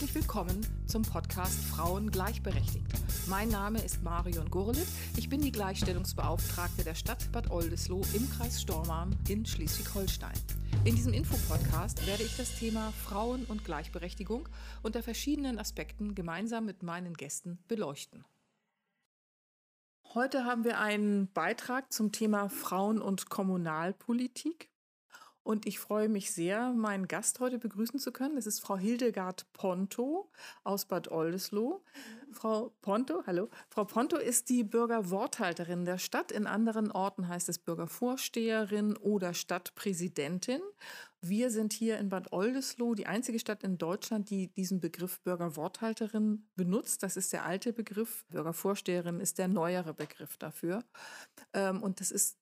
Herzlich willkommen zum Podcast Frauen gleichberechtigt. Mein Name ist Marion Gurlitt. Ich bin die Gleichstellungsbeauftragte der Stadt Bad Oldesloe im Kreis Stormarn in Schleswig-Holstein. In diesem Infopodcast werde ich das Thema Frauen und Gleichberechtigung unter verschiedenen Aspekten gemeinsam mit meinen Gästen beleuchten. Heute haben wir einen Beitrag zum Thema Frauen und Kommunalpolitik. Und ich freue mich sehr, meinen Gast heute begrüßen zu können. Das ist Frau Hildegard Ponto aus Bad Oldesloe. Frau Ponto, hallo. Frau Ponto ist die Bürgerworthalterin der Stadt. In anderen Orten heißt es Bürgervorsteherin oder Stadtpräsidentin. Wir sind hier in Bad Oldesloe die einzige Stadt in Deutschland, die diesen Begriff Bürgerworthalterin benutzt. Das ist der alte Begriff. Bürgervorsteherin ist der neuere Begriff dafür. Ähm, und das ist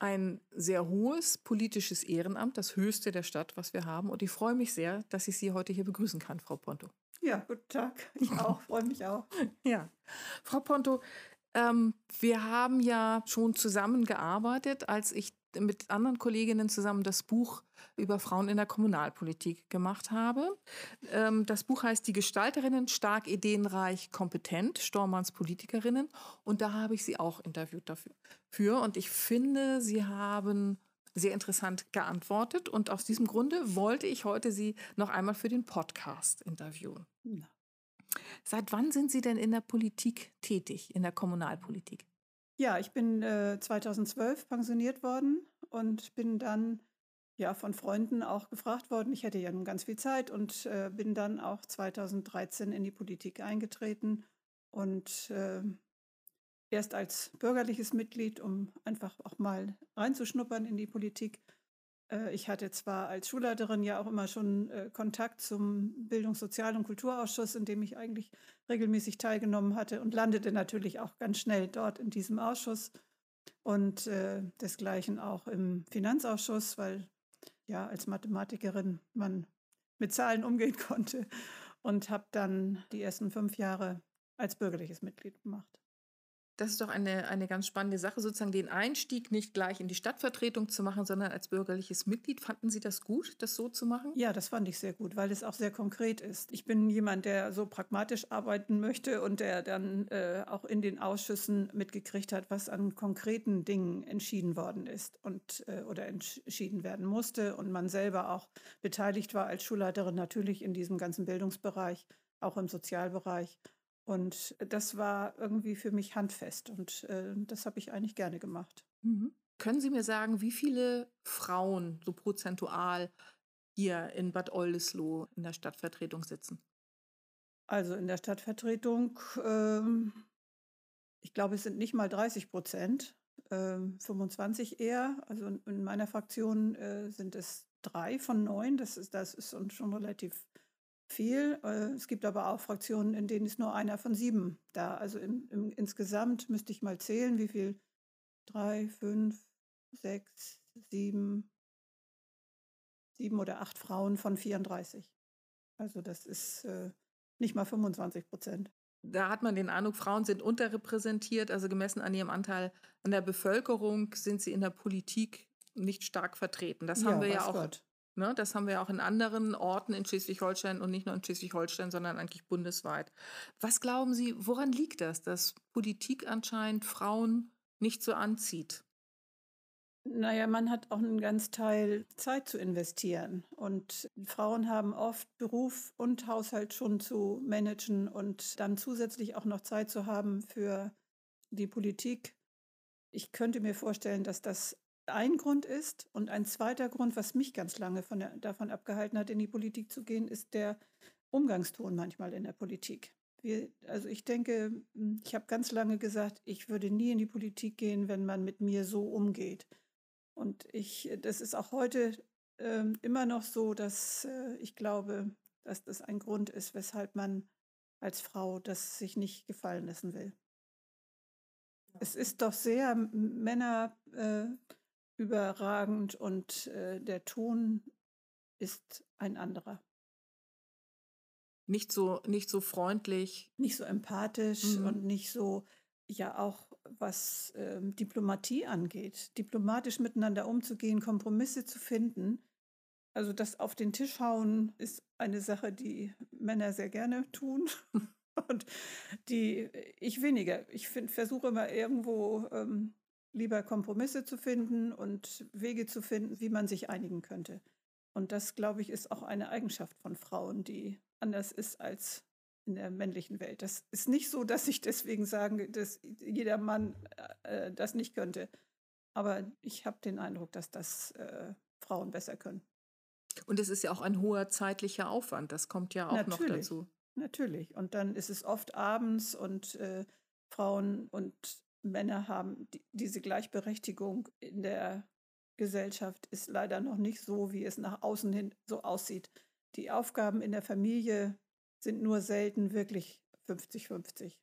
ein sehr hohes politisches Ehrenamt, das höchste der Stadt, was wir haben. Und ich freue mich sehr, dass ich Sie heute hier begrüßen kann, Frau Ponto. Ja, guten Tag. Ich auch, freue mich auch. Ja, Frau Ponto, ähm, wir haben ja schon zusammengearbeitet, als ich mit anderen Kolleginnen zusammen das Buch über Frauen in der Kommunalpolitik gemacht habe. Ähm, das Buch heißt Die Gestalterinnen, stark, ideenreich, kompetent, Stormanns Politikerinnen. Und da habe ich sie auch interviewt dafür. Und ich finde, sie haben sehr interessant geantwortet. Und aus diesem Grunde wollte ich heute Sie noch einmal für den Podcast interviewen. Seit wann sind Sie denn in der Politik tätig, in der Kommunalpolitik? Ja, ich bin äh, 2012 pensioniert worden und bin dann ja von Freunden auch gefragt worden. Ich hätte ja nun ganz viel Zeit und äh, bin dann auch 2013 in die Politik eingetreten und äh, erst als bürgerliches Mitglied, um einfach auch mal reinzuschnuppern in die Politik. Äh, ich hatte zwar als Schulleiterin ja auch immer schon äh, Kontakt zum Bildungs-, Sozial- und Kulturausschuss, in dem ich eigentlich regelmäßig teilgenommen hatte und landete natürlich auch ganz schnell dort in diesem Ausschuss und äh, desgleichen auch im Finanzausschuss, weil ja als Mathematikerin man mit Zahlen umgehen konnte und habe dann die ersten fünf Jahre als bürgerliches Mitglied gemacht. Das ist doch eine, eine ganz spannende Sache, sozusagen den Einstieg nicht gleich in die Stadtvertretung zu machen, sondern als bürgerliches Mitglied. Fanden Sie das gut, das so zu machen? Ja, das fand ich sehr gut, weil es auch sehr konkret ist. Ich bin jemand, der so pragmatisch arbeiten möchte und der dann äh, auch in den Ausschüssen mitgekriegt hat, was an konkreten Dingen entschieden worden ist und äh, oder entschieden werden musste und man selber auch beteiligt war als Schulleiterin natürlich in diesem ganzen Bildungsbereich, auch im Sozialbereich. Und das war irgendwie für mich handfest und äh, das habe ich eigentlich gerne gemacht. Mhm. Können Sie mir sagen, wie viele Frauen so prozentual hier in Bad Oldesloe in der Stadtvertretung sitzen? Also in der Stadtvertretung, ähm, ich glaube, es sind nicht mal 30 Prozent, ähm, 25 eher. Also in meiner Fraktion äh, sind es drei von neun. Das ist, das ist schon relativ viel. Äh, es gibt aber auch Fraktionen, in denen ist nur einer von sieben da. Also im, im, insgesamt müsste ich mal zählen, wie viel. Drei, fünf, sechs, sieben, sieben oder acht Frauen von 34. Also das ist äh, nicht mal 25 Prozent. Da hat man den Eindruck, Frauen sind unterrepräsentiert, also gemessen an ihrem Anteil an der Bevölkerung sind sie in der Politik nicht stark vertreten. Das haben ja, wir ja auch Gott. Ne, das haben wir auch in anderen Orten in Schleswig-Holstein und nicht nur in Schleswig-Holstein, sondern eigentlich bundesweit. Was glauben Sie, woran liegt das, dass Politik anscheinend Frauen nicht so anzieht? Naja, man hat auch einen ganz Teil Zeit zu investieren. Und Frauen haben oft Beruf und Haushalt schon zu managen und dann zusätzlich auch noch Zeit zu haben für die Politik. Ich könnte mir vorstellen, dass das ein Grund ist. Und ein zweiter Grund, was mich ganz lange von der, davon abgehalten hat, in die Politik zu gehen, ist der Umgangston manchmal in der Politik. Wir, also ich denke, hm, ich habe ganz lange gesagt, ich würde nie in die Politik gehen, wenn man mit mir so umgeht. Und ich, das ist auch heute äh, immer noch so, dass äh, ich glaube, dass das ein Grund ist, weshalb man als Frau das sich nicht gefallen lassen will. Es ist doch sehr Männer äh, überragend und äh, der Ton ist ein anderer. Nicht so, nicht so freundlich. Nicht so empathisch mhm. und nicht so, ja auch was ähm, Diplomatie angeht, diplomatisch miteinander umzugehen, Kompromisse zu finden. Also das auf den Tisch hauen ist eine Sache, die Männer sehr gerne tun und die ich weniger. Ich versuche immer irgendwo ähm, lieber Kompromisse zu finden und Wege zu finden, wie man sich einigen könnte. Und das, glaube ich, ist auch eine Eigenschaft von Frauen, die anders ist als in der männlichen Welt. Das ist nicht so, dass ich deswegen sage, dass jeder Mann äh, das nicht könnte. Aber ich habe den Eindruck, dass das äh, Frauen besser können. Und es ist ja auch ein hoher zeitlicher Aufwand. Das kommt ja auch natürlich, noch dazu. Natürlich. Und dann ist es oft abends und äh, Frauen und Männer haben die, diese Gleichberechtigung in der Gesellschaft ist leider noch nicht so, wie es nach außen hin so aussieht. Die Aufgaben in der Familie sind nur selten wirklich 50-50.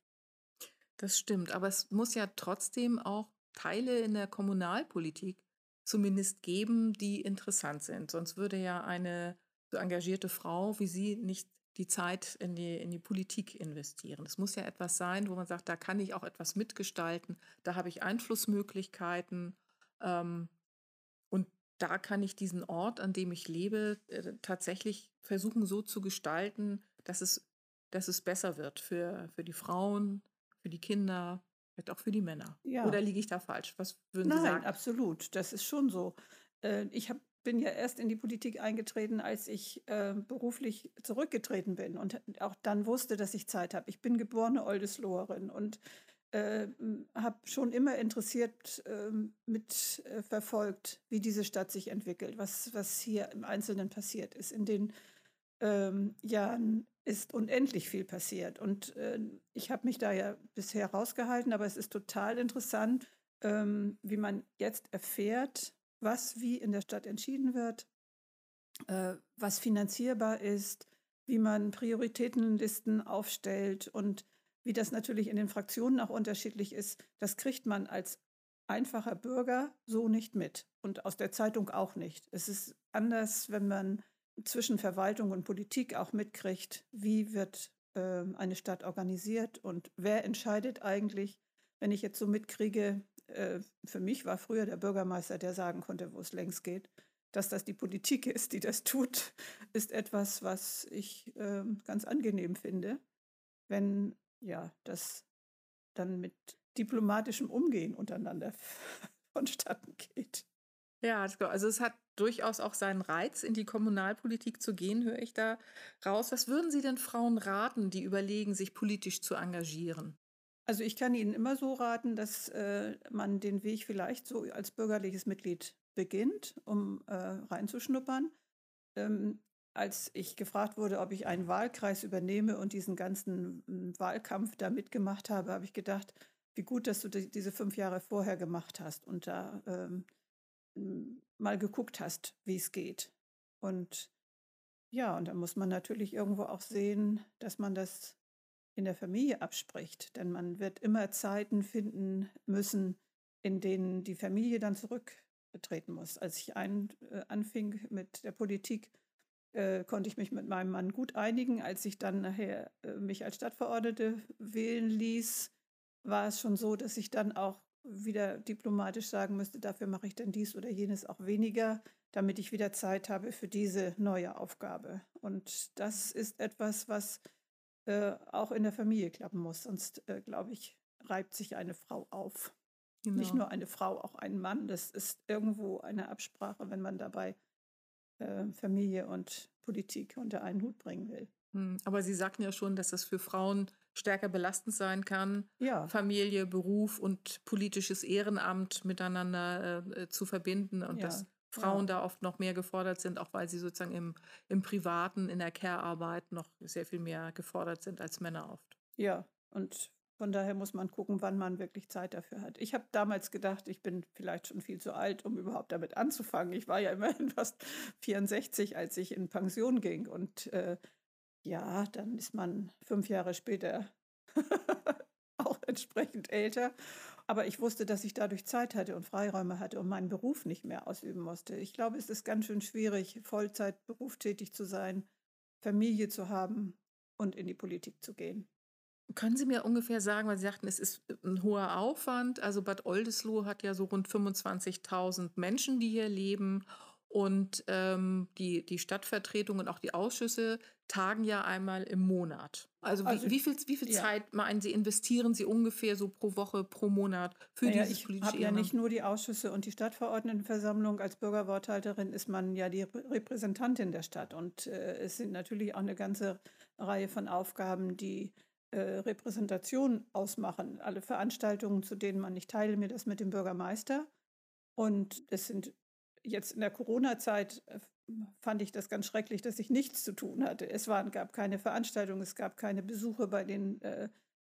Das stimmt, aber es muss ja trotzdem auch Teile in der Kommunalpolitik zumindest geben, die interessant sind. Sonst würde ja eine so engagierte Frau wie Sie nicht die Zeit in die, in die Politik investieren. Es muss ja etwas sein, wo man sagt, da kann ich auch etwas mitgestalten, da habe ich Einflussmöglichkeiten ähm, und da kann ich diesen Ort, an dem ich lebe, äh, tatsächlich versuchen so zu gestalten, dass es, dass es besser wird für, für die Frauen, für die Kinder, vielleicht auch für die Männer. Ja. Oder liege ich da falsch? Was würden Nein, Sie sagen? Nein, absolut. Das ist schon so. Äh, ich hab, bin ja erst in die Politik eingetreten, als ich äh, beruflich zurückgetreten bin und auch dann wusste, dass ich Zeit habe. Ich bin geborene Oldesloherin und äh, habe schon immer interessiert äh, mit äh, wie diese Stadt sich entwickelt, was, was hier im Einzelnen passiert ist. In den ähm, Jahren ist unendlich viel passiert. Und äh, ich habe mich da ja bisher rausgehalten, aber es ist total interessant, ähm, wie man jetzt erfährt, was wie in der Stadt entschieden wird, äh, was finanzierbar ist, wie man Prioritätenlisten aufstellt und wie das natürlich in den Fraktionen auch unterschiedlich ist. Das kriegt man als einfacher Bürger so nicht mit und aus der Zeitung auch nicht. Es ist anders, wenn man zwischen Verwaltung und Politik auch mitkriegt, wie wird äh, eine Stadt organisiert und wer entscheidet eigentlich, wenn ich jetzt so mitkriege, äh, für mich war früher der Bürgermeister, der sagen konnte, wo es längst geht. Dass das die Politik ist, die das tut, ist etwas, was ich äh, ganz angenehm finde, wenn ja das dann mit diplomatischem Umgehen untereinander vonstatten geht. Ja, also es hat durchaus auch seinen Reiz, in die Kommunalpolitik zu gehen, höre ich da raus. Was würden Sie denn Frauen raten, die überlegen, sich politisch zu engagieren? Also ich kann Ihnen immer so raten, dass äh, man den Weg vielleicht so als bürgerliches Mitglied beginnt, um äh, reinzuschnuppern. Ähm, als ich gefragt wurde, ob ich einen Wahlkreis übernehme und diesen ganzen hm, Wahlkampf da mitgemacht habe, habe ich gedacht, wie gut, dass du die, diese fünf Jahre vorher gemacht hast und da ähm, mal geguckt hast, wie es geht. Und ja, und dann muss man natürlich irgendwo auch sehen, dass man das in der Familie abspricht. Denn man wird immer Zeiten finden müssen, in denen die Familie dann zurücktreten muss. Als ich ein, äh, anfing mit der Politik, äh, konnte ich mich mit meinem Mann gut einigen. Als ich dann nachher äh, mich als Stadtverordnete wählen ließ, war es schon so, dass ich dann auch wieder diplomatisch sagen müsste, dafür mache ich dann dies oder jenes auch weniger, damit ich wieder Zeit habe für diese neue Aufgabe. Und das ist etwas, was äh, auch in der Familie klappen muss. Sonst, äh, glaube ich, reibt sich eine Frau auf. Genau. Nicht nur eine Frau, auch ein Mann. Das ist irgendwo eine Absprache, wenn man dabei äh, Familie und Politik unter einen Hut bringen will. Hm, aber Sie sagten ja schon, dass das für Frauen stärker belastend sein kann, ja. Familie, Beruf und politisches Ehrenamt miteinander äh, zu verbinden und ja. dass Frauen ja. da oft noch mehr gefordert sind, auch weil sie sozusagen im, im Privaten, in der Care-Arbeit noch sehr viel mehr gefordert sind als Männer oft. Ja, und von daher muss man gucken, wann man wirklich Zeit dafür hat. Ich habe damals gedacht, ich bin vielleicht schon viel zu alt, um überhaupt damit anzufangen. Ich war ja immerhin fast 64, als ich in Pension ging. Und äh, ja, dann ist man fünf Jahre später auch entsprechend älter. Aber ich wusste, dass ich dadurch Zeit hatte und Freiräume hatte und meinen Beruf nicht mehr ausüben musste. Ich glaube, es ist ganz schön schwierig, Vollzeit berufstätig zu sein, Familie zu haben und in die Politik zu gehen. Können Sie mir ungefähr sagen, weil Sie sagten, es ist ein hoher Aufwand. Also Bad Oldesloe hat ja so rund 25.000 Menschen, die hier leben. Und ähm, die, die Stadtvertretung und auch die Ausschüsse tagen ja einmal im Monat. Also, wie, also, wie viel, wie viel ja. Zeit meinen Sie, investieren Sie ungefähr so pro Woche, pro Monat für naja, dieses politische Ich habe ja nicht nur die Ausschüsse und die Stadtverordnetenversammlung. Als Bürgerworthalterin ist man ja die Repräsentantin der Stadt. Und äh, es sind natürlich auch eine ganze Reihe von Aufgaben, die äh, Repräsentation ausmachen. Alle Veranstaltungen, zu denen man nicht teile mir das mit dem Bürgermeister. Und es sind jetzt in der Corona-Zeit äh, fand ich das ganz schrecklich, dass ich nichts zu tun hatte. Es waren, gab keine Veranstaltungen, es gab keine Besuche bei den äh,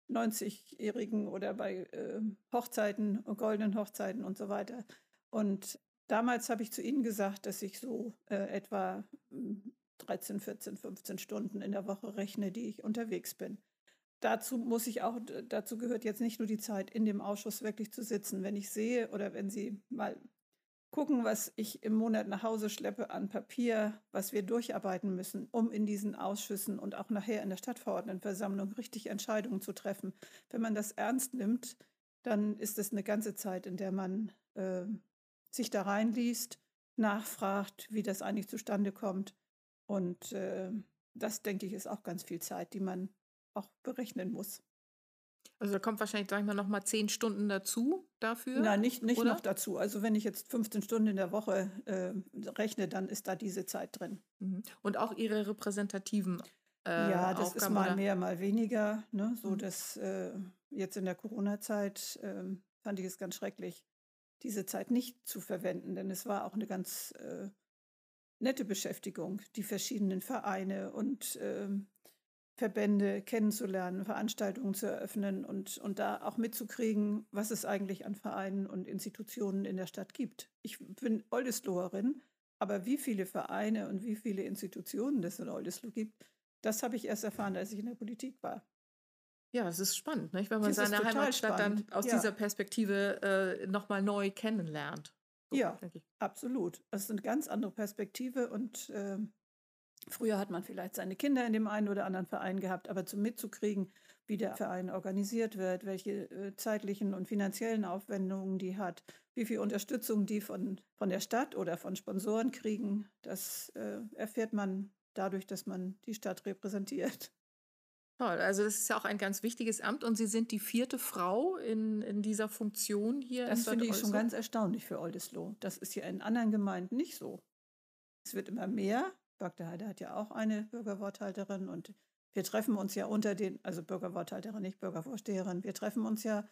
90-Jährigen oder bei äh, Hochzeiten, goldenen Hochzeiten und so weiter. Und damals habe ich zu Ihnen gesagt, dass ich so äh, etwa 13, 14, 15 Stunden in der Woche rechne, die ich unterwegs bin. Dazu muss ich auch, dazu gehört jetzt nicht nur die Zeit, in dem Ausschuss wirklich zu sitzen. Wenn ich sehe oder wenn Sie mal gucken, was ich im Monat nach Hause schleppe an Papier, was wir durcharbeiten müssen, um in diesen Ausschüssen und auch nachher in der Stadtverordnetenversammlung richtig Entscheidungen zu treffen. Wenn man das ernst nimmt, dann ist es eine ganze Zeit, in der man äh, sich da reinliest, nachfragt, wie das eigentlich zustande kommt. Und äh, das, denke ich, ist auch ganz viel Zeit, die man auch berechnen muss. Also da kommt wahrscheinlich, sag ich mal, noch mal zehn Stunden dazu dafür? Nein, nicht, nicht noch dazu. Also wenn ich jetzt 15 Stunden in der Woche äh, rechne, dann ist da diese Zeit drin. Mhm. Und auch Ihre repräsentativen äh, Ja, das Aufgaben, ist mal oder? mehr, mal weniger. Ne? So mhm. dass äh, jetzt in der Corona-Zeit ähm, fand ich es ganz schrecklich, diese Zeit nicht zu verwenden, denn es war auch eine ganz äh, nette Beschäftigung, die verschiedenen Vereine und ähm, Verbände kennenzulernen, Veranstaltungen zu eröffnen und, und da auch mitzukriegen, was es eigentlich an Vereinen und Institutionen in der Stadt gibt. Ich bin Oldesloherin, aber wie viele Vereine und wie viele Institutionen es in Oldesloe gibt, das habe ich erst erfahren, als ich in der Politik war. Ja, das ist spannend, nicht? wenn man das seine Heimatstadt spannend. dann aus ja. dieser Perspektive äh, nochmal neu kennenlernt. So, ja, absolut. Das ist eine ganz andere Perspektive und äh, Früher hat man vielleicht seine Kinder in dem einen oder anderen Verein gehabt, aber zum mitzukriegen, wie der Verein organisiert wird, welche äh, zeitlichen und finanziellen Aufwendungen die hat, wie viel Unterstützung die von, von der Stadt oder von Sponsoren kriegen, das äh, erfährt man dadurch, dass man die Stadt repräsentiert. Toll, also das ist ja auch ein ganz wichtiges Amt und Sie sind die vierte Frau in, in dieser Funktion hier. Das finde ich schon ganz erstaunlich für Oldesloe. Das ist ja in anderen Gemeinden nicht so. Es wird immer mehr, Bagdade hat ja auch eine Bürgerworthalterin und wir treffen uns ja unter den, also Bürgerworthalterin, nicht Bürgervorsteherin, wir treffen uns ja,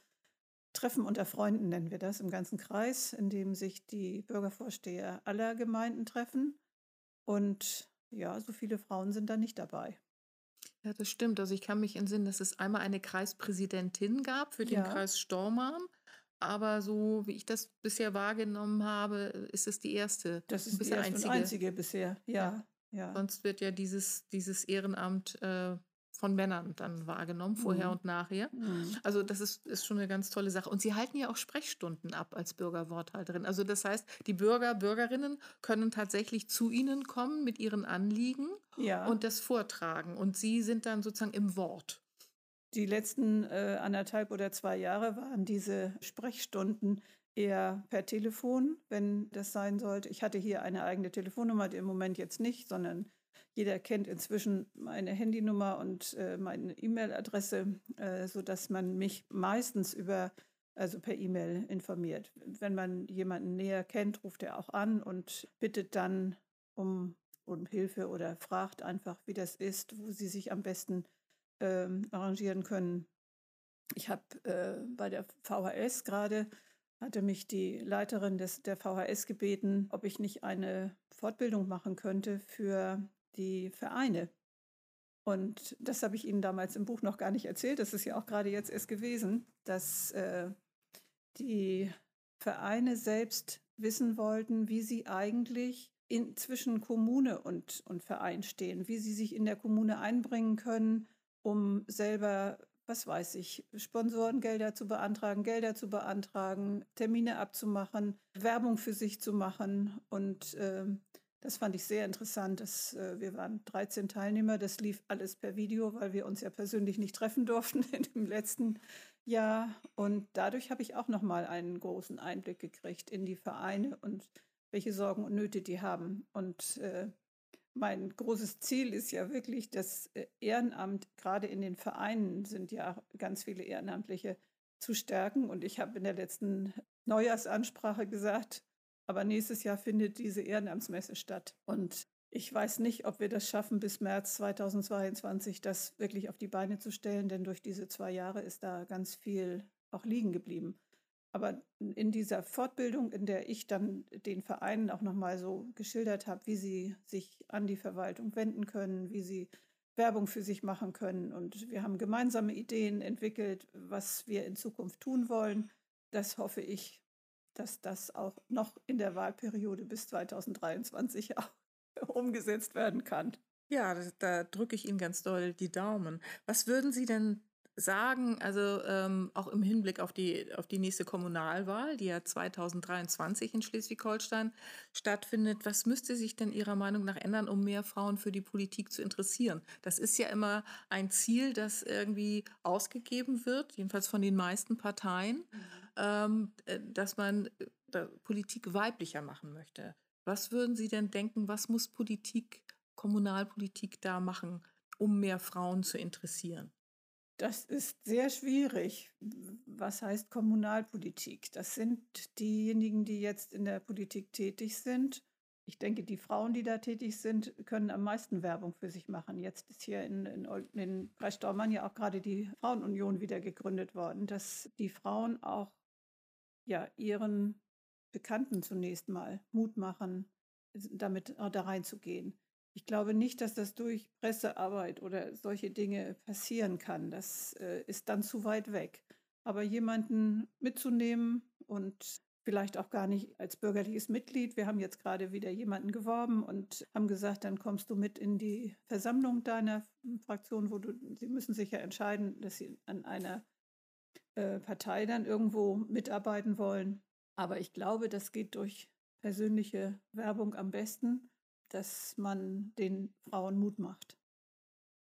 Treffen unter Freunden nennen wir das im ganzen Kreis, in dem sich die Bürgervorsteher aller Gemeinden treffen. Und ja, so viele Frauen sind da nicht dabei. Ja, das stimmt. Also ich kann mich entsinnen, dass es einmal eine Kreispräsidentin gab für den ja. Kreis Stormarn. Aber so wie ich das bisher wahrgenommen habe, ist es die erste. Das ist die erste einzige. einzige bisher, ja. ja. Ja. Sonst wird ja dieses, dieses Ehrenamt äh, von Männern dann wahrgenommen, vorher mhm. und nachher. Mhm. Also das ist, ist schon eine ganz tolle Sache. Und Sie halten ja auch Sprechstunden ab als Bürgerworthalterin. Also das heißt, die Bürger, Bürgerinnen können tatsächlich zu Ihnen kommen mit ihren Anliegen ja. und das vortragen. Und Sie sind dann sozusagen im Wort. Die letzten äh, anderthalb oder zwei Jahre waren diese Sprechstunden eher per Telefon, wenn das sein sollte. Ich hatte hier eine eigene Telefonnummer, im Moment jetzt nicht, sondern jeder kennt inzwischen meine Handynummer und äh, meine E-Mail-Adresse, äh, sodass man mich meistens über, also per E-Mail informiert. Wenn man jemanden näher kennt, ruft er auch an und bittet dann um, um Hilfe oder fragt einfach, wie das ist, wo sie sich am besten ähm, arrangieren können. Ich habe äh, bei der VHS gerade hatte mich die Leiterin des, der VHS gebeten, ob ich nicht eine Fortbildung machen könnte für die Vereine. Und das habe ich Ihnen damals im Buch noch gar nicht erzählt. Das ist ja auch gerade jetzt erst gewesen, dass äh, die Vereine selbst wissen wollten, wie sie eigentlich in, zwischen Kommune und, und Verein stehen, wie sie sich in der Kommune einbringen können, um selber was weiß ich, Sponsorengelder zu beantragen, Gelder zu beantragen, Termine abzumachen, Werbung für sich zu machen. Und äh, das fand ich sehr interessant. Dass, äh, wir waren 13 Teilnehmer, das lief alles per Video, weil wir uns ja persönlich nicht treffen durften in dem letzten Jahr. Und dadurch habe ich auch nochmal einen großen Einblick gekriegt in die Vereine und welche Sorgen und Nöte die haben. Und äh, mein großes Ziel ist ja wirklich, das äh, Ehrenamt, gerade in den Vereinen sind ja ganz viele Ehrenamtliche, zu stärken. Und ich habe in der letzten Neujahrsansprache gesagt, aber nächstes Jahr findet diese Ehrenamtsmesse statt. Und ich weiß nicht, ob wir das schaffen, bis März 2022 das wirklich auf die Beine zu stellen, denn durch diese zwei Jahre ist da ganz viel auch liegen geblieben. Aber in dieser Fortbildung, in der ich dann den Vereinen auch nochmal so geschildert habe, wie sie sich an die Verwaltung wenden können, wie sie Werbung für sich machen können. Und wir haben gemeinsame Ideen entwickelt, was wir in Zukunft tun wollen. Das hoffe ich, dass das auch noch in der Wahlperiode bis 2023 auch umgesetzt werden kann. Ja, da drücke ich Ihnen ganz doll die Daumen. Was würden Sie denn sagen, also ähm, auch im Hinblick auf die, auf die nächste Kommunalwahl, die ja 2023 in Schleswig-Holstein stattfindet, was müsste sich denn Ihrer Meinung nach ändern, um mehr Frauen für die Politik zu interessieren? Das ist ja immer ein Ziel, das irgendwie ausgegeben wird, jedenfalls von den meisten Parteien, mhm. ähm, äh, dass man äh, Politik weiblicher machen möchte. Was würden Sie denn denken, was muss Politik, Kommunalpolitik da machen, um mehr Frauen zu interessieren? Das ist sehr schwierig. Was heißt Kommunalpolitik? Das sind diejenigen, die jetzt in der Politik tätig sind. Ich denke, die Frauen, die da tätig sind, können am meisten Werbung für sich machen. Jetzt ist hier in, in, in Breistormann ja auch gerade die Frauenunion wieder gegründet worden, dass die Frauen auch ja, ihren Bekannten zunächst mal Mut machen, damit da reinzugehen. Ich glaube nicht, dass das durch Pressearbeit oder solche Dinge passieren kann. Das äh, ist dann zu weit weg. Aber jemanden mitzunehmen und vielleicht auch gar nicht als bürgerliches Mitglied. Wir haben jetzt gerade wieder jemanden geworben und haben gesagt, dann kommst du mit in die Versammlung deiner Fraktion, wo du, sie müssen sich ja entscheiden, dass sie an einer äh, Partei dann irgendwo mitarbeiten wollen. Aber ich glaube, das geht durch persönliche Werbung am besten dass man den Frauen Mut macht.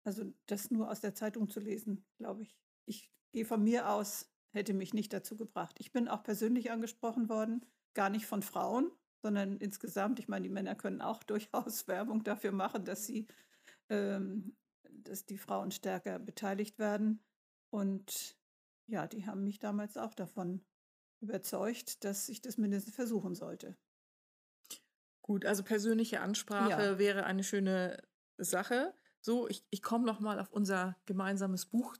Also das nur aus der Zeitung zu lesen, glaube ich. Ich gehe von mir aus, hätte mich nicht dazu gebracht. Ich bin auch persönlich angesprochen worden, gar nicht von Frauen, sondern insgesamt. Ich meine, die Männer können auch durchaus Werbung dafür machen, dass sie, ähm, dass die Frauen stärker beteiligt werden. Und ja, die haben mich damals auch davon überzeugt, dass ich das mindestens versuchen sollte. Gut, also persönliche Ansprache ja. wäre eine schöne Sache. So, ich, ich komme noch mal auf unser gemeinsames Buch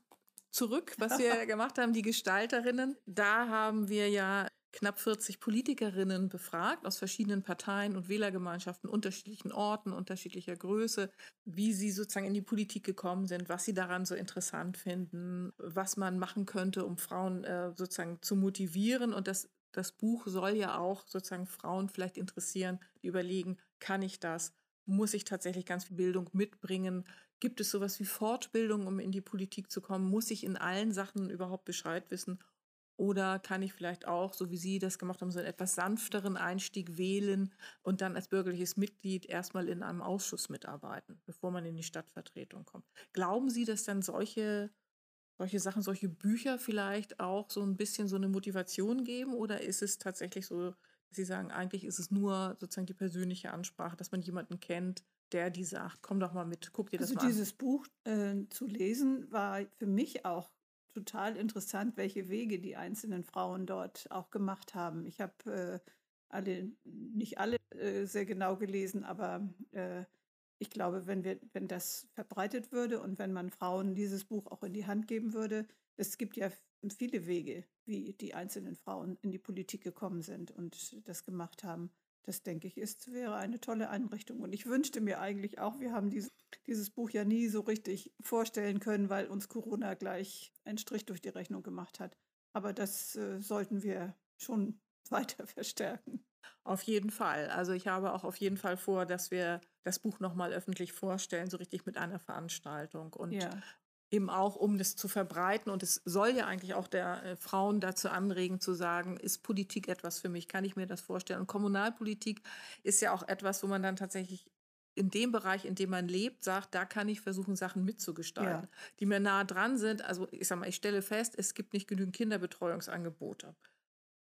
zurück, was wir gemacht haben, die Gestalterinnen. Da haben wir ja knapp 40 Politikerinnen befragt aus verschiedenen Parteien und Wählergemeinschaften, unterschiedlichen Orten, unterschiedlicher Größe, wie sie sozusagen in die Politik gekommen sind, was sie daran so interessant finden, was man machen könnte, um Frauen äh, sozusagen zu motivieren. Und das das Buch soll ja auch sozusagen Frauen vielleicht interessieren, die überlegen, kann ich das? Muss ich tatsächlich ganz viel Bildung mitbringen? Gibt es sowas wie Fortbildung, um in die Politik zu kommen? Muss ich in allen Sachen überhaupt Bescheid wissen? Oder kann ich vielleicht auch, so wie Sie das gemacht haben, so einen etwas sanfteren Einstieg wählen und dann als bürgerliches Mitglied erstmal in einem Ausschuss mitarbeiten, bevor man in die Stadtvertretung kommt? Glauben Sie, dass dann solche solche Sachen, solche Bücher vielleicht auch so ein bisschen so eine Motivation geben? Oder ist es tatsächlich so, dass Sie sagen, eigentlich ist es nur sozusagen die persönliche Ansprache, dass man jemanden kennt, der die sagt, komm doch mal mit, guck dir das also mal an. Also dieses Buch äh, zu lesen war für mich auch total interessant, welche Wege die einzelnen Frauen dort auch gemacht haben. Ich habe äh, alle, nicht alle äh, sehr genau gelesen, aber äh, ich glaube, wenn wir, wenn das verbreitet würde und wenn man Frauen dieses Buch auch in die Hand geben würde, es gibt ja viele Wege, wie die einzelnen Frauen in die Politik gekommen sind und das gemacht haben. Das denke ich, ist, wäre eine tolle Einrichtung. Und ich wünschte mir eigentlich auch, wir haben dieses, dieses Buch ja nie so richtig vorstellen können, weil uns Corona gleich einen Strich durch die Rechnung gemacht hat. Aber das äh, sollten wir schon weiter verstärken. Auf jeden Fall. Also ich habe auch auf jeden Fall vor, dass wir das Buch nochmal öffentlich vorstellen, so richtig mit einer Veranstaltung. Und ja. eben auch, um das zu verbreiten. Und es soll ja eigentlich auch der äh, Frauen dazu anregen, zu sagen, ist Politik etwas für mich? Kann ich mir das vorstellen? Und Kommunalpolitik ist ja auch etwas, wo man dann tatsächlich in dem Bereich, in dem man lebt, sagt, da kann ich versuchen, Sachen mitzugestalten, ja. die mir nah dran sind. Also ich sage mal, ich stelle fest, es gibt nicht genügend Kinderbetreuungsangebote.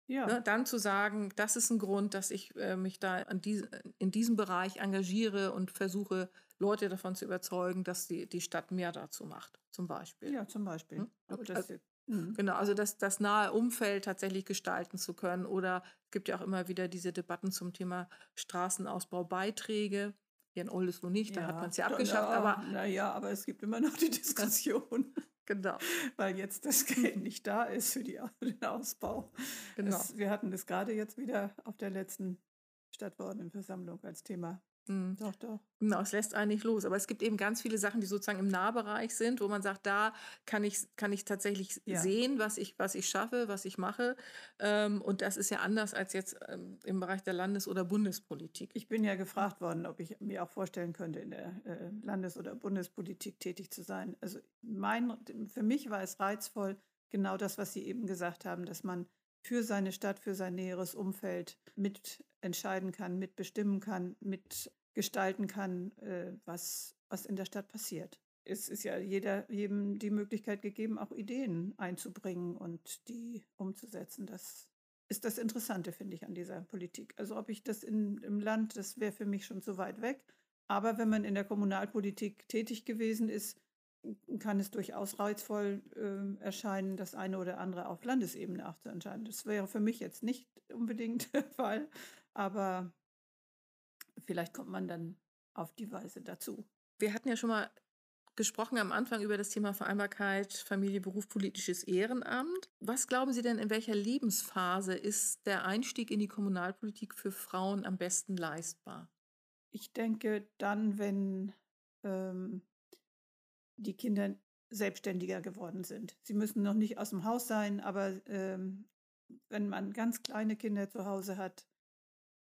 Ja. Ne, dann zu sagen, das ist ein Grund, dass ich äh, mich da die, in diesem Bereich engagiere und versuche, Leute davon zu überzeugen, dass die, die Stadt mehr dazu macht, zum Beispiel. Ja, zum Beispiel. Hm? Also, mhm. Genau, also das, das nahe Umfeld tatsächlich gestalten zu können. Oder es gibt ja auch immer wieder diese Debatten zum Thema Straßenausbaubeiträge. Hier in Oldesloe nicht, da ja, hat man es ja abgeschafft. Ja, aber naja, aber es gibt immer noch die Diskussion. Genau. Weil jetzt das Geld nicht da ist für, die, den Ausbau. Genau. Es, wir hatten das gerade jetzt wieder auf der letzten Stadtverordnetenversammlung als Thema. Mhm. Doch, doch. Genau, es lässt einen nicht los. Aber es gibt eben ganz viele Sachen, die sozusagen im Nahbereich sind, wo man sagt, da kann ich, kann ich tatsächlich ja. sehen, was ich, was ich schaffe, was ich mache. Ähm, und das ist ja anders als jetzt ähm, im Bereich der Landes- oder Bundespolitik. Ich bin ja gefragt worden, ob ich mir auch vorstellen könnte, in der äh, Landes- oder Bundespolitik tätig zu sein. Also mein, für mich war es reizvoll, genau das, was Sie eben gesagt haben, dass man für seine Stadt, für sein näheres Umfeld mitentscheiden kann, mitbestimmen kann, mitgestalten kann, äh, was, was in der Stadt passiert. Es ist ja jeder, jedem die Möglichkeit gegeben, auch Ideen einzubringen und die umzusetzen. Das ist das Interessante, finde ich, an dieser Politik. Also ob ich das in, im Land, das wäre für mich schon zu weit weg. Aber wenn man in der Kommunalpolitik tätig gewesen ist, kann es durchaus reizvoll äh, erscheinen, das eine oder andere auf Landesebene auch zu entscheiden. Das wäre für mich jetzt nicht unbedingt der Fall, aber vielleicht kommt man dann auf die Weise dazu. Wir hatten ja schon mal gesprochen am Anfang über das Thema Vereinbarkeit, Familie, Beruf, politisches Ehrenamt. Was glauben Sie denn, in welcher Lebensphase ist der Einstieg in die Kommunalpolitik für Frauen am besten leistbar? Ich denke dann, wenn ähm, die Kinder selbstständiger geworden sind. Sie müssen noch nicht aus dem Haus sein, aber ähm, wenn man ganz kleine Kinder zu Hause hat,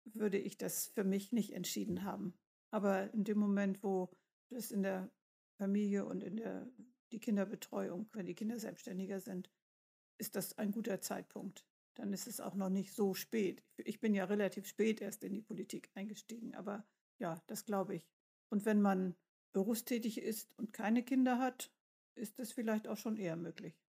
würde ich das für mich nicht entschieden haben. Aber in dem Moment, wo das in der Familie und in der die Kinderbetreuung, wenn die Kinder selbstständiger sind, ist das ein guter Zeitpunkt. Dann ist es auch noch nicht so spät. Ich bin ja relativ spät erst in die Politik eingestiegen, aber ja, das glaube ich. Und wenn man berufstätig ist und keine Kinder hat, ist das vielleicht auch schon eher möglich.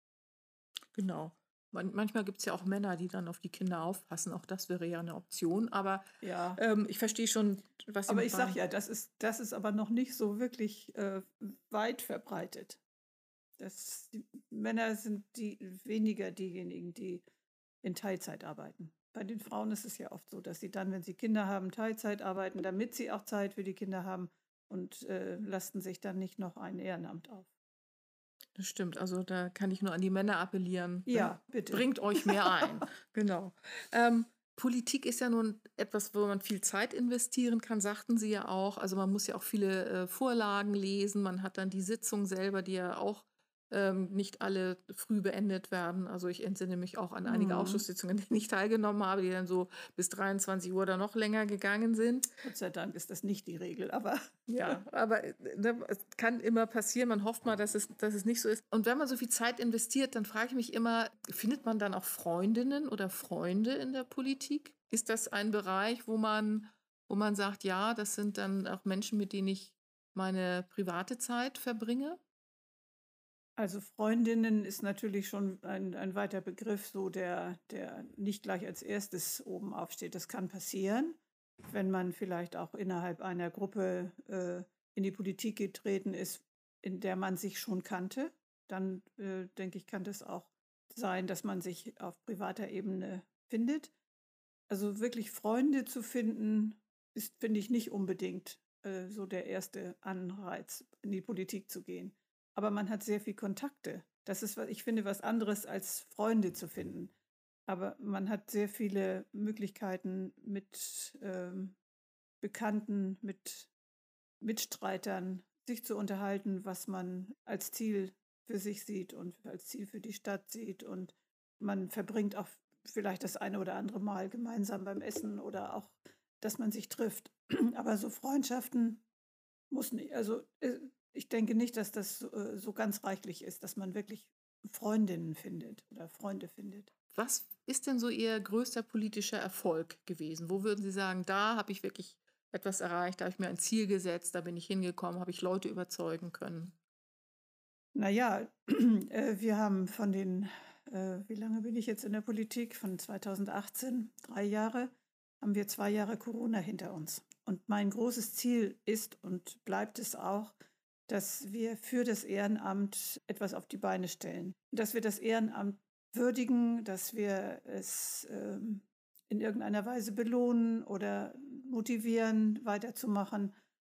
Genau. Man, manchmal gibt es ja auch Männer, die dann auf die Kinder aufpassen. Auch das wäre ja eine Option. Aber ja. ähm, ich verstehe schon, was Sie Aber ich sage ja, das ist, das ist aber noch nicht so wirklich äh, weit verbreitet. Das, die Männer sind die, weniger diejenigen, die in Teilzeit arbeiten. Bei den Frauen ist es ja oft so, dass sie dann, wenn sie Kinder haben, Teilzeit arbeiten, damit sie auch Zeit für die Kinder haben und äh, lasten sich dann nicht noch ein Ehrenamt auf. Das stimmt. Also da kann ich nur an die Männer appellieren. Ne? Ja, bitte. Bringt euch mehr ein. genau. Ähm, Politik ist ja nun etwas, wo man viel Zeit investieren kann, sagten Sie ja auch. Also man muss ja auch viele äh, Vorlagen lesen. Man hat dann die Sitzung selber, die ja auch ähm, nicht alle früh beendet werden. Also ich entsinne mich auch an einige mhm. Ausschusssitzungen, die ich teilgenommen habe, die dann so bis 23 Uhr oder noch länger gegangen sind. Gott sei Dank ist das nicht die Regel, aber. Ja, aber ne, es kann immer passieren. Man hofft mal, dass es, dass es nicht so ist. Und wenn man so viel Zeit investiert, dann frage ich mich immer, findet man dann auch Freundinnen oder Freunde in der Politik? Ist das ein Bereich, wo man, wo man sagt, ja, das sind dann auch Menschen, mit denen ich meine private Zeit verbringe? Also Freundinnen ist natürlich schon ein, ein weiter Begriff, so der, der nicht gleich als erstes oben aufsteht. Das kann passieren, wenn man vielleicht auch innerhalb einer Gruppe äh, in die Politik getreten ist, in der man sich schon kannte. Dann äh, denke ich, kann das auch sein, dass man sich auf privater Ebene findet. Also wirklich Freunde zu finden, ist, finde ich, nicht unbedingt äh, so der erste Anreiz, in die Politik zu gehen aber man hat sehr viel Kontakte. Das ist, ich finde, was anderes als Freunde zu finden. Aber man hat sehr viele Möglichkeiten mit ähm, Bekannten, mit Mitstreitern, sich zu unterhalten, was man als Ziel für sich sieht und als Ziel für die Stadt sieht. Und man verbringt auch vielleicht das eine oder andere Mal gemeinsam beim Essen oder auch, dass man sich trifft. Aber so Freundschaften muss nicht. Also äh, ich denke nicht, dass das äh, so ganz reichlich ist, dass man wirklich Freundinnen findet oder Freunde findet. Was ist denn so Ihr größter politischer Erfolg gewesen? Wo würden Sie sagen, da habe ich wirklich etwas erreicht, da habe ich mir ein Ziel gesetzt, da bin ich hingekommen, habe ich Leute überzeugen können? Naja, äh, wir haben von den äh, wie lange bin ich jetzt in der Politik? Von 2018, drei Jahre, haben wir zwei Jahre Corona hinter uns. Und mein großes Ziel ist und bleibt es auch, dass wir für das Ehrenamt etwas auf die Beine stellen. Dass wir das Ehrenamt würdigen, dass wir es ähm, in irgendeiner Weise belohnen oder motivieren, weiterzumachen.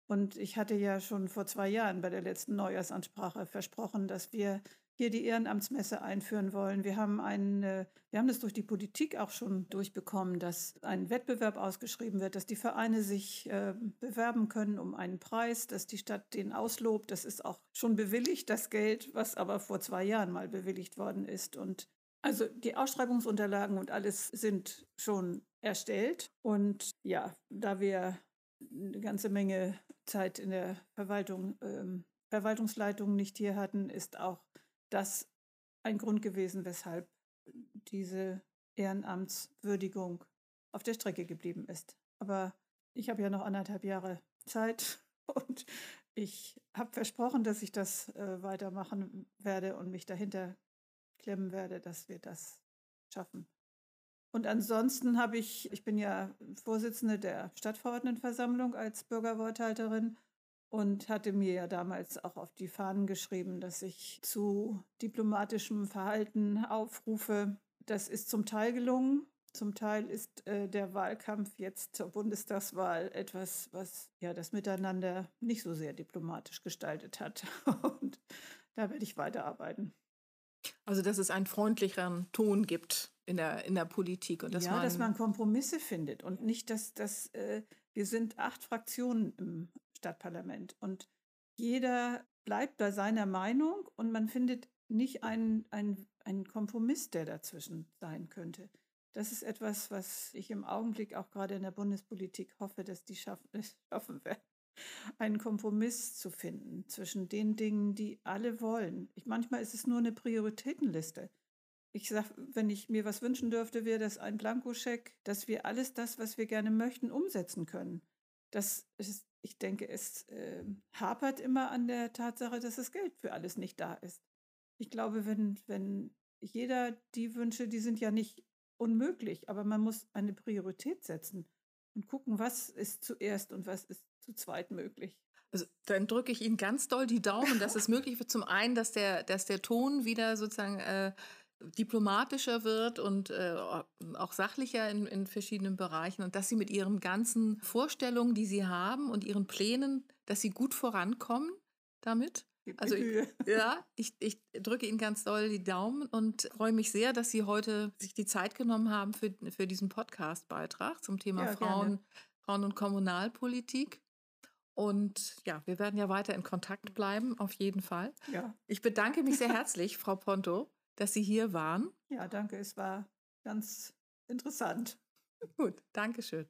Und ich hatte ja schon vor zwei Jahren bei der letzten Neujahrsansprache versprochen, dass wir hier die Ehrenamtsmesse einführen wollen. Wir haben einen, wir haben das durch die Politik auch schon durchbekommen, dass ein Wettbewerb ausgeschrieben wird, dass die Vereine sich äh, bewerben können um einen Preis, dass die Stadt den auslobt. Das ist auch schon bewilligt, das Geld, was aber vor zwei Jahren mal bewilligt worden ist. Und also die Ausschreibungsunterlagen und alles sind schon erstellt. Und ja, da wir eine ganze Menge Zeit in der Verwaltung, ähm, Verwaltungsleitung nicht hier hatten, ist auch das ein Grund gewesen, weshalb diese Ehrenamtswürdigung auf der Strecke geblieben ist. Aber ich habe ja noch anderthalb Jahre Zeit und ich habe versprochen, dass ich das äh, weitermachen werde und mich dahinter klemmen werde, dass wir das schaffen. Und ansonsten habe ich, ich bin ja Vorsitzende der Stadtverordnetenversammlung als Bürgerworthalterin und hatte mir ja damals auch auf die Fahnen geschrieben, dass ich zu diplomatischem Verhalten aufrufe. Das ist zum Teil gelungen. Zum Teil ist äh, der Wahlkampf jetzt zur Bundestagswahl etwas, was ja das Miteinander nicht so sehr diplomatisch gestaltet hat. Und da werde ich weiterarbeiten. Also, dass es einen freundlicheren Ton gibt in der, in der Politik. Und dass ja, man dass man Kompromisse findet und nicht, dass, dass äh, wir sind acht Fraktionen im Stadtparlament und jeder bleibt bei seiner Meinung und man findet nicht einen, einen, einen Kompromiss, der dazwischen sein könnte. Das ist etwas, was ich im Augenblick auch gerade in der Bundespolitik hoffe, dass die schaffen, schaffen werden einen Kompromiss zu finden zwischen den Dingen, die alle wollen. Ich, manchmal ist es nur eine Prioritätenliste. Ich sage, wenn ich mir was wünschen dürfte, wäre das ein Blankoscheck, dass wir alles das, was wir gerne möchten, umsetzen können. Das ist, ich denke, es äh, hapert immer an der Tatsache, dass das Geld für alles nicht da ist. Ich glaube, wenn, wenn jeder die Wünsche, die sind ja nicht unmöglich, aber man muss eine Priorität setzen und gucken, was ist zuerst und was ist zu zweit möglich. Also dann drücke ich Ihnen ganz doll die Daumen, dass es möglich wird. Zum einen, dass der, dass der Ton wieder sozusagen äh, diplomatischer wird und äh, auch sachlicher in, in verschiedenen Bereichen und dass Sie mit Ihren ganzen Vorstellungen, die Sie haben und Ihren Plänen, dass Sie gut vorankommen damit. Also ich, ja, ich, ich drücke Ihnen ganz doll die Daumen und freue mich sehr, dass Sie heute sich die Zeit genommen haben für, für diesen Podcast-Beitrag zum Thema ja, Frauen, Frauen und Kommunalpolitik. Und ja, wir werden ja weiter in Kontakt bleiben, auf jeden Fall. Ja. Ich bedanke mich sehr herzlich, Frau Ponto, dass Sie hier waren. Ja, danke. Es war ganz interessant. Gut, danke schön.